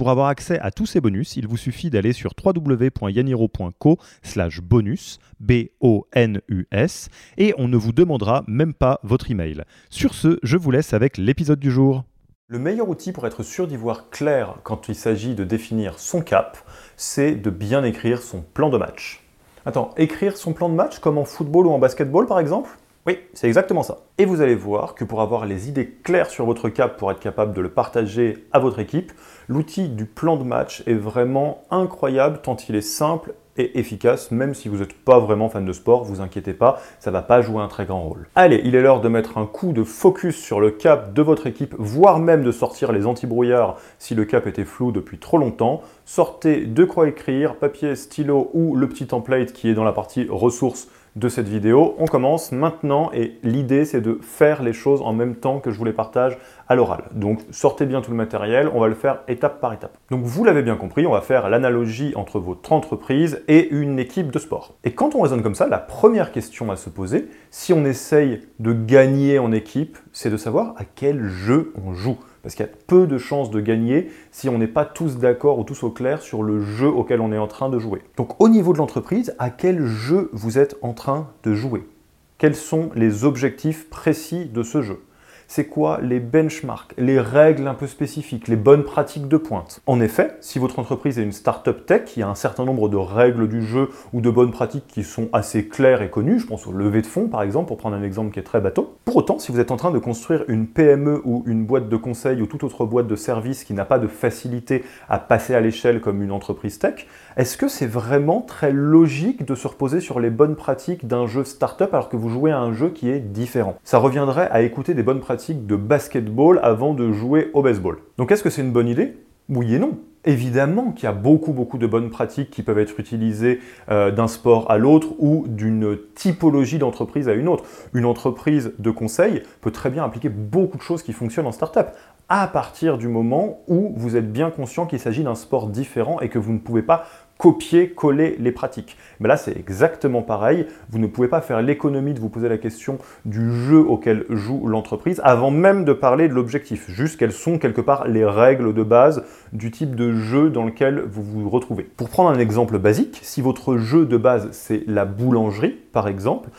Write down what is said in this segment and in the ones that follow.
Pour avoir accès à tous ces bonus, il vous suffit d'aller sur www.yaniro.co bonus, B-O-N-U-S, et on ne vous demandera même pas votre email. Sur ce, je vous laisse avec l'épisode du jour. Le meilleur outil pour être sûr d'y voir clair quand il s'agit de définir son cap, c'est de bien écrire son plan de match. Attends, écrire son plan de match comme en football ou en basketball par exemple? Oui, c'est exactement ça. Et vous allez voir que pour avoir les idées claires sur votre cap, pour être capable de le partager à votre équipe, l'outil du plan de match est vraiment incroyable tant il est simple et efficace, même si vous n'êtes pas vraiment fan de sport, vous inquiétez pas, ça va pas jouer un très grand rôle. Allez, il est l'heure de mettre un coup de focus sur le cap de votre équipe, voire même de sortir les anti-brouillards si le cap était flou depuis trop longtemps. Sortez de quoi écrire, papier, stylo ou le petit template qui est dans la partie ressources de cette vidéo. On commence maintenant et l'idée c'est de faire les choses en même temps que je vous les partage à l'oral. Donc sortez bien tout le matériel, on va le faire étape par étape. Donc vous l'avez bien compris, on va faire l'analogie entre votre entreprise et une équipe de sport. Et quand on raisonne comme ça, la première question à se poser, si on essaye de gagner en équipe, c'est de savoir à quel jeu on joue parce qu'il y a peu de chances de gagner si on n'est pas tous d'accord ou tous au clair sur le jeu auquel on est en train de jouer. Donc au niveau de l'entreprise, à quel jeu vous êtes en train de jouer? Quels sont les objectifs précis de ce jeu? C'est quoi les benchmarks, les règles un peu spécifiques, les bonnes pratiques de pointe? En effet, si votre entreprise est une startup tech, il y a un certain nombre de règles du jeu ou de bonnes pratiques qui sont assez claires et connues. Je pense au lever de fonds, par exemple, pour prendre un exemple qui est très bateau. Pour autant, si vous êtes en train de construire une PME ou une boîte de conseil ou toute autre boîte de service qui n'a pas de facilité à passer à l'échelle comme une entreprise tech, est-ce que c'est vraiment très logique de se reposer sur les bonnes pratiques d'un jeu startup alors que vous jouez à un jeu qui est différent? Ça reviendrait à écouter des bonnes pratiques de basketball avant de jouer au baseball. Donc est-ce que c'est une bonne idée? Oui et non. Évidemment qu'il y a beaucoup beaucoup de bonnes pratiques qui peuvent être utilisées euh, d'un sport à l'autre ou d'une typologie d'entreprise à une autre. Une entreprise de conseil peut très bien appliquer beaucoup de choses qui fonctionnent en startup à partir du moment où vous êtes bien conscient qu'il s'agit d'un sport différent et que vous ne pouvez pas copier-coller les pratiques. Mais là, c'est exactement pareil. Vous ne pouvez pas faire l'économie de vous poser la question du jeu auquel joue l'entreprise avant même de parler de l'objectif. Juste quelles sont quelque part les règles de base du type de jeu dans lequel vous vous retrouvez. Pour prendre un exemple basique, si votre jeu de base c'est la boulangerie, par exemple,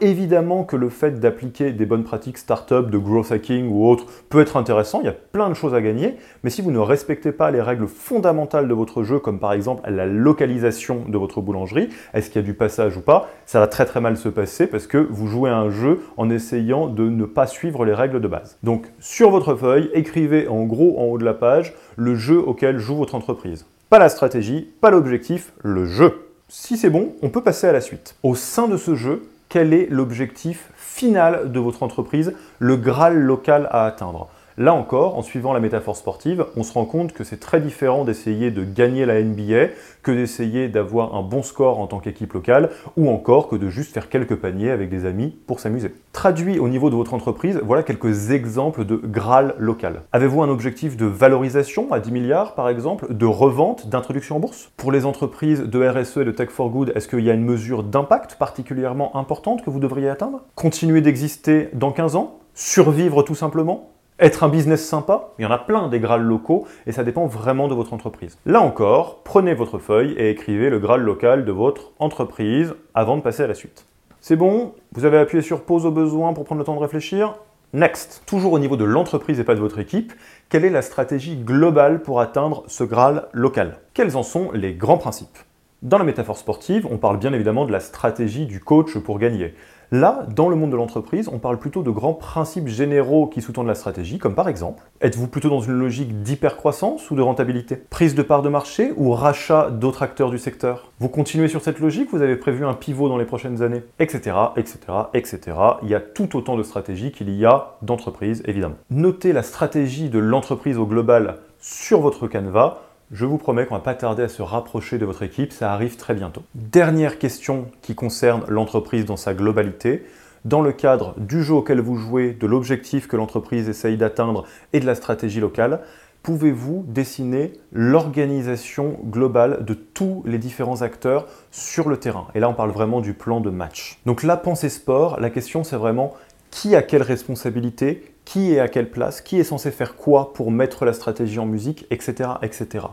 Évidemment que le fait d'appliquer des bonnes pratiques startup, de growth hacking ou autre peut être intéressant, il y a plein de choses à gagner, mais si vous ne respectez pas les règles fondamentales de votre jeu, comme par exemple la localisation de votre boulangerie, est-ce qu'il y a du passage ou pas, ça va très très mal se passer parce que vous jouez un jeu en essayant de ne pas suivre les règles de base. Donc sur votre feuille, écrivez en gros en haut de la page le jeu auquel joue votre entreprise. Pas la stratégie, pas l'objectif, le jeu. Si c'est bon, on peut passer à la suite. Au sein de ce jeu, quel est l'objectif final de votre entreprise, le Graal local à atteindre? Là encore, en suivant la métaphore sportive, on se rend compte que c'est très différent d'essayer de gagner la NBA que d'essayer d'avoir un bon score en tant qu'équipe locale ou encore que de juste faire quelques paniers avec des amis pour s'amuser. Traduit au niveau de votre entreprise, voilà quelques exemples de Graal local. Avez-vous un objectif de valorisation à 10 milliards par exemple, de revente, d'introduction en bourse? Pour les entreprises de RSE et de Tech for Good, est-ce qu'il y a une mesure d'impact particulièrement importante que vous devriez atteindre? Continuer d'exister dans 15 ans? Survivre tout simplement? Être un business sympa, il y en a plein des Graals locaux et ça dépend vraiment de votre entreprise. Là encore, prenez votre feuille et écrivez le Graal local de votre entreprise avant de passer à la suite. C'est bon? Vous avez appuyé sur pause au besoin pour prendre le temps de réfléchir? Next, toujours au niveau de l'entreprise et pas de votre équipe, quelle est la stratégie globale pour atteindre ce Graal local? Quels en sont les grands principes? Dans la métaphore sportive, on parle bien évidemment de la stratégie du coach pour gagner. Là, dans le monde de l'entreprise, on parle plutôt de grands principes généraux qui sous-tendent la stratégie, comme par exemple, êtes-vous plutôt dans une logique d'hypercroissance ou de rentabilité? Prise de part de marché ou rachat d'autres acteurs du secteur? Vous continuez sur cette logique, vous avez prévu un pivot dans les prochaines années Etc, etc, etc. Il y a tout autant de stratégies qu'il y a d'entreprises, évidemment. Notez la stratégie de l'entreprise au global sur votre canevas Je vous promets qu'on va pas tarder à se rapprocher de votre équipe, ça arrive très bientôt. Dernière question qui concerne l'entreprise dans sa globalité. Dans le cadre du jeu auquel vous jouez, de l'objectif que l'entreprise essaye d'atteindre et de la stratégie locale, pouvez-vous dessiner l'organisation globale de tous les différents acteurs sur le terrain? Et là, on parle vraiment du plan de match. Donc la pensée sport, la question c'est vraiment qui a quelle responsabilité, qui est à quelle place, qui est censé faire quoi pour mettre la stratégie en musique, etc. etc.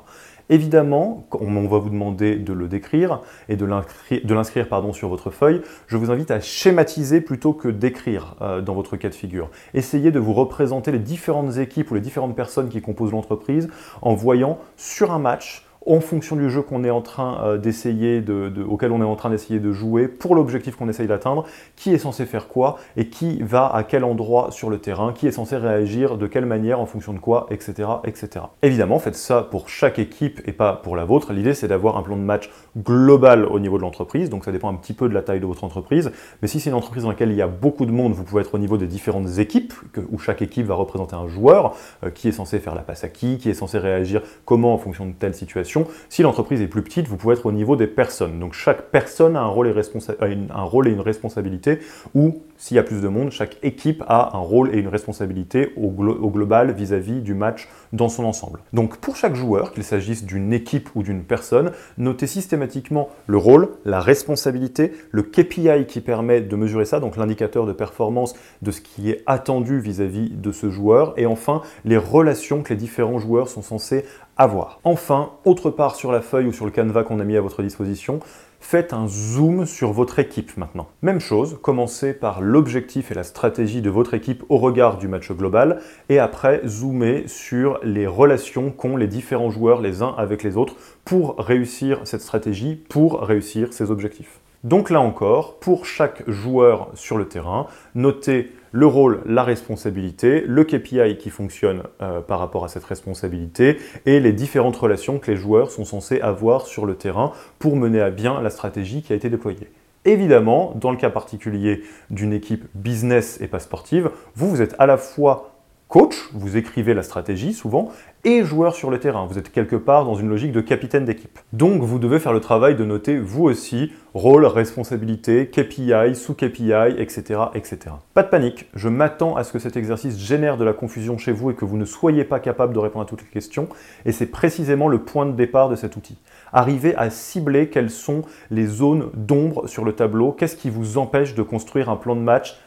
Évidemment, on va vous demander de le décrire et de l'inscrire sur votre feuille. Je vous invite à schématiser plutôt que d'écrire euh, dans votre cas de figure. Essayez de vous représenter les différentes équipes ou les différentes personnes qui composent l'entreprise en voyant sur un match en fonction du jeu qu'on est en train euh, d'essayer de, auquel on est en train d'essayer de jouer, pour l'objectif qu'on essaye d'atteindre, qui est censé faire quoi et qui va à quel endroit sur le terrain, qui est censé réagir de quelle manière en fonction de quoi, etc. etc. Évidemment, faites ça pour chaque équipe et pas pour la vôtre. L'idée c'est d'avoir un plan de match global au niveau de l'entreprise, donc ça dépend un petit peu de la taille de votre entreprise, mais si c'est une entreprise dans laquelle il y a beaucoup de monde, vous pouvez être au niveau des différentes équipes, où chaque équipe va représenter un joueur, euh, qui est censé faire la passe à qui, qui est censé réagir comment en fonction de telle situation si l'entreprise est plus petite, vous pouvez être au niveau des personnes. Donc chaque personne a un rôle et, une responsabilité, ou s'il y a plus de monde, chaque équipe a un rôle et une responsabilité au, global vis-à-vis du match dans son ensemble. Donc pour chaque joueur, qu'il s'agisse d'une équipe ou d'une personne, notez systématiquement le rôle, la responsabilité, le KPI qui permet de mesurer ça, donc l'indicateur de performance de ce qui est attendu vis-à-vis -vis de ce joueur, et enfin les relations que les différents joueurs sont censés Enfin, autre part sur la feuille ou sur le canevas qu'on a mis à votre disposition, faites un zoom sur votre équipe maintenant. Même chose, commencez par l'objectif et la stratégie de votre équipe au regard du match global, et après zoomez sur les relations qu'ont les différents joueurs les uns avec les autres pour réussir cette stratégie, pour réussir ces objectifs. Donc là encore, pour chaque joueur sur le terrain, notez le rôle, la responsabilité, le KPI qui fonctionne euh, par rapport à cette responsabilité et les différentes relations que les joueurs sont censés avoir sur le terrain pour mener à bien la stratégie qui a été déployée. Évidemment, dans le cas particulier d'une équipe business et pas sportive, vous, vous êtes à la fois coach, vous écrivez la stratégie souvent, et joueur sur le terrain. Vous êtes quelque part dans une logique de capitaine d'équipe. Donc vous devez faire le travail de noter vous aussi rôle, responsabilité, KPI, sous-KPI, etc., etc. Pas de panique, je m'attends à ce que cet exercice génère de la confusion chez vous et que vous ne soyez pas capable de répondre à toutes les questions, et c'est précisément le point de départ de cet outil. Arrivez à cibler quelles sont les zones d'ombre sur le tableau, qu'est-ce qui vous empêche de construire un plan de match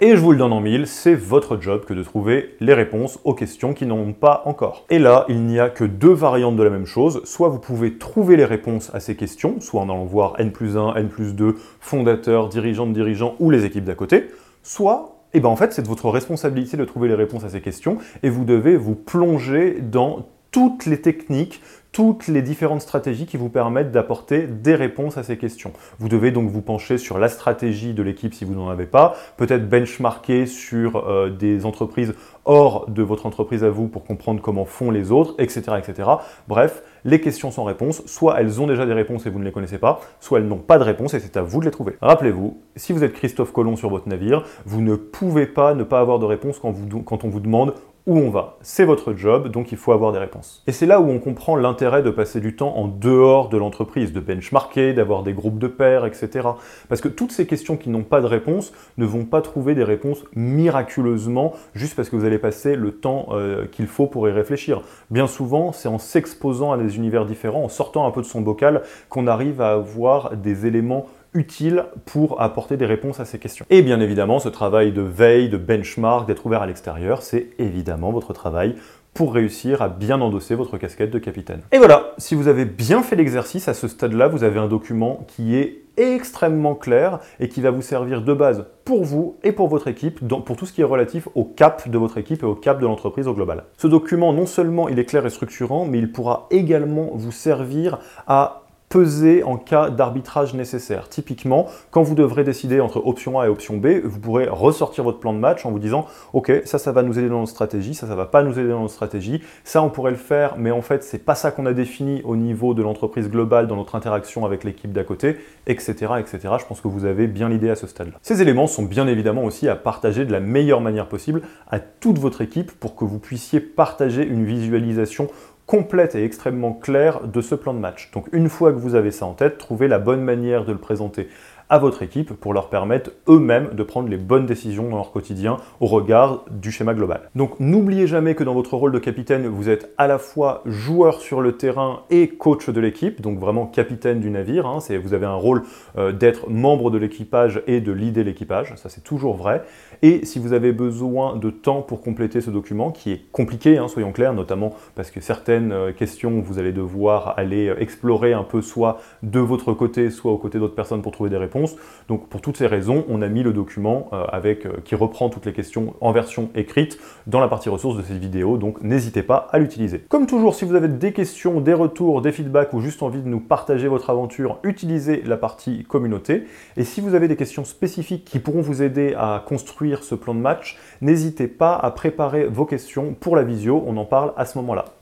Et je vous le donne en mille, c'est votre job que de trouver les réponses aux questions qui n'en ont pas encore. Et là, il n'y a que deux variantes de la même chose. Soit vous pouvez trouver les réponses à ces questions, soit en allant voir N plus 1, N plus 2, fondateurs, dirigeants de dirigeants ou les équipes d'à côté, soit et eh ben en fait, c'est de votre responsabilité de trouver les réponses à ces questions et vous devez vous plonger dans toutes les techniques, toutes les différentes stratégies qui vous permettent d'apporter des réponses à ces questions. Vous devez donc vous pencher sur la stratégie de l'équipe si vous n'en avez pas, peut-être benchmarker sur euh, des entreprises hors de votre entreprise à vous pour comprendre comment font les autres, etc. etc. Bref, les questions sans réponse, soit elles ont déjà des réponses et vous ne les connaissez pas, soit elles n'ont pas de réponse et c'est à vous de les trouver. Rappelez-vous, si vous êtes Christophe Colomb sur votre navire, vous ne pouvez pas ne pas avoir de réponse quand, on vous demande où on va. C'est votre job, donc il faut avoir des réponses. Et c'est là où on comprend l'intérêt de passer du temps en dehors de l'entreprise, de benchmarker, d'avoir des groupes de pairs, etc. Parce que toutes ces questions qui n'ont pas de réponse ne vont pas trouver des réponses miraculeusement juste parce que vous allez passer le temps euh, qu'il faut pour y réfléchir. Bien souvent, c'est en s'exposant à des univers différents, en sortant un peu de son bocal, qu'on arrive à avoir des éléments utile pour apporter des réponses à ces questions. Et bien évidemment, ce travail de veille, de benchmark, d'être ouvert à l'extérieur, c'est évidemment votre travail pour réussir à bien endosser votre casquette de capitaine. Et voilà, si vous avez bien fait l'exercice à ce stade-là, vous avez un document qui est extrêmement clair et qui va vous servir de base pour vous et pour votre équipe, pour tout ce qui est relatif au cap de votre équipe et au cap de l'entreprise au global. Ce document, non seulement il est clair et structurant, mais il pourra également vous servir à peser en cas d'arbitrage nécessaire. Typiquement, quand vous devrez décider entre option A et option B, vous pourrez ressortir votre plan de match en vous disant OK, ça, ça va nous aider dans notre stratégie, ça, ça va pas nous aider dans notre stratégie, ça, on pourrait le faire, mais en fait, c'est pas ça qu'on a défini au niveau de l'entreprise globale dans notre interaction avec l'équipe d'à côté, etc., etc. Je pense que vous avez bien l'idée à ce stade-là. Ces éléments sont bien évidemment aussi à partager de la meilleure manière possible à toute votre équipe pour que vous puissiez partager une visualisation complète et extrêmement claire de ce plan de match. Donc une fois que vous avez ça en tête, trouvez la bonne manière de le présenter à votre équipe pour leur permettre eux-mêmes de prendre les bonnes décisions dans leur quotidien au regard du schéma global. Donc n'oubliez jamais que dans votre rôle de capitaine, vous êtes à la fois joueur sur le terrain et coach de l'équipe, donc vraiment capitaine du navire. Hein. vous avez un rôle euh, d'être membre de l'équipage et de leader l'équipage, ça c'est toujours vrai. Et si vous avez besoin de temps pour compléter ce document, qui est compliqué, hein, soyons clairs, notamment parce que certaines euh, questions, vous allez devoir aller euh, explorer un peu soit de votre côté, soit aux côtés d'autres personnes pour trouver des réponses, donc pour toutes ces raisons, on a mis le document euh, avec, qui reprend toutes les questions en version écrite dans la partie ressources de cette vidéo, donc n'hésitez pas à l'utiliser. Comme toujours, si vous avez des questions, des retours, des feedbacks ou juste envie de nous partager votre aventure, utilisez la partie communauté. Et si vous avez des questions spécifiques qui pourront vous aider à construire ce plan de match, n'hésitez pas à préparer vos questions pour la visio, on en parle à ce moment-là.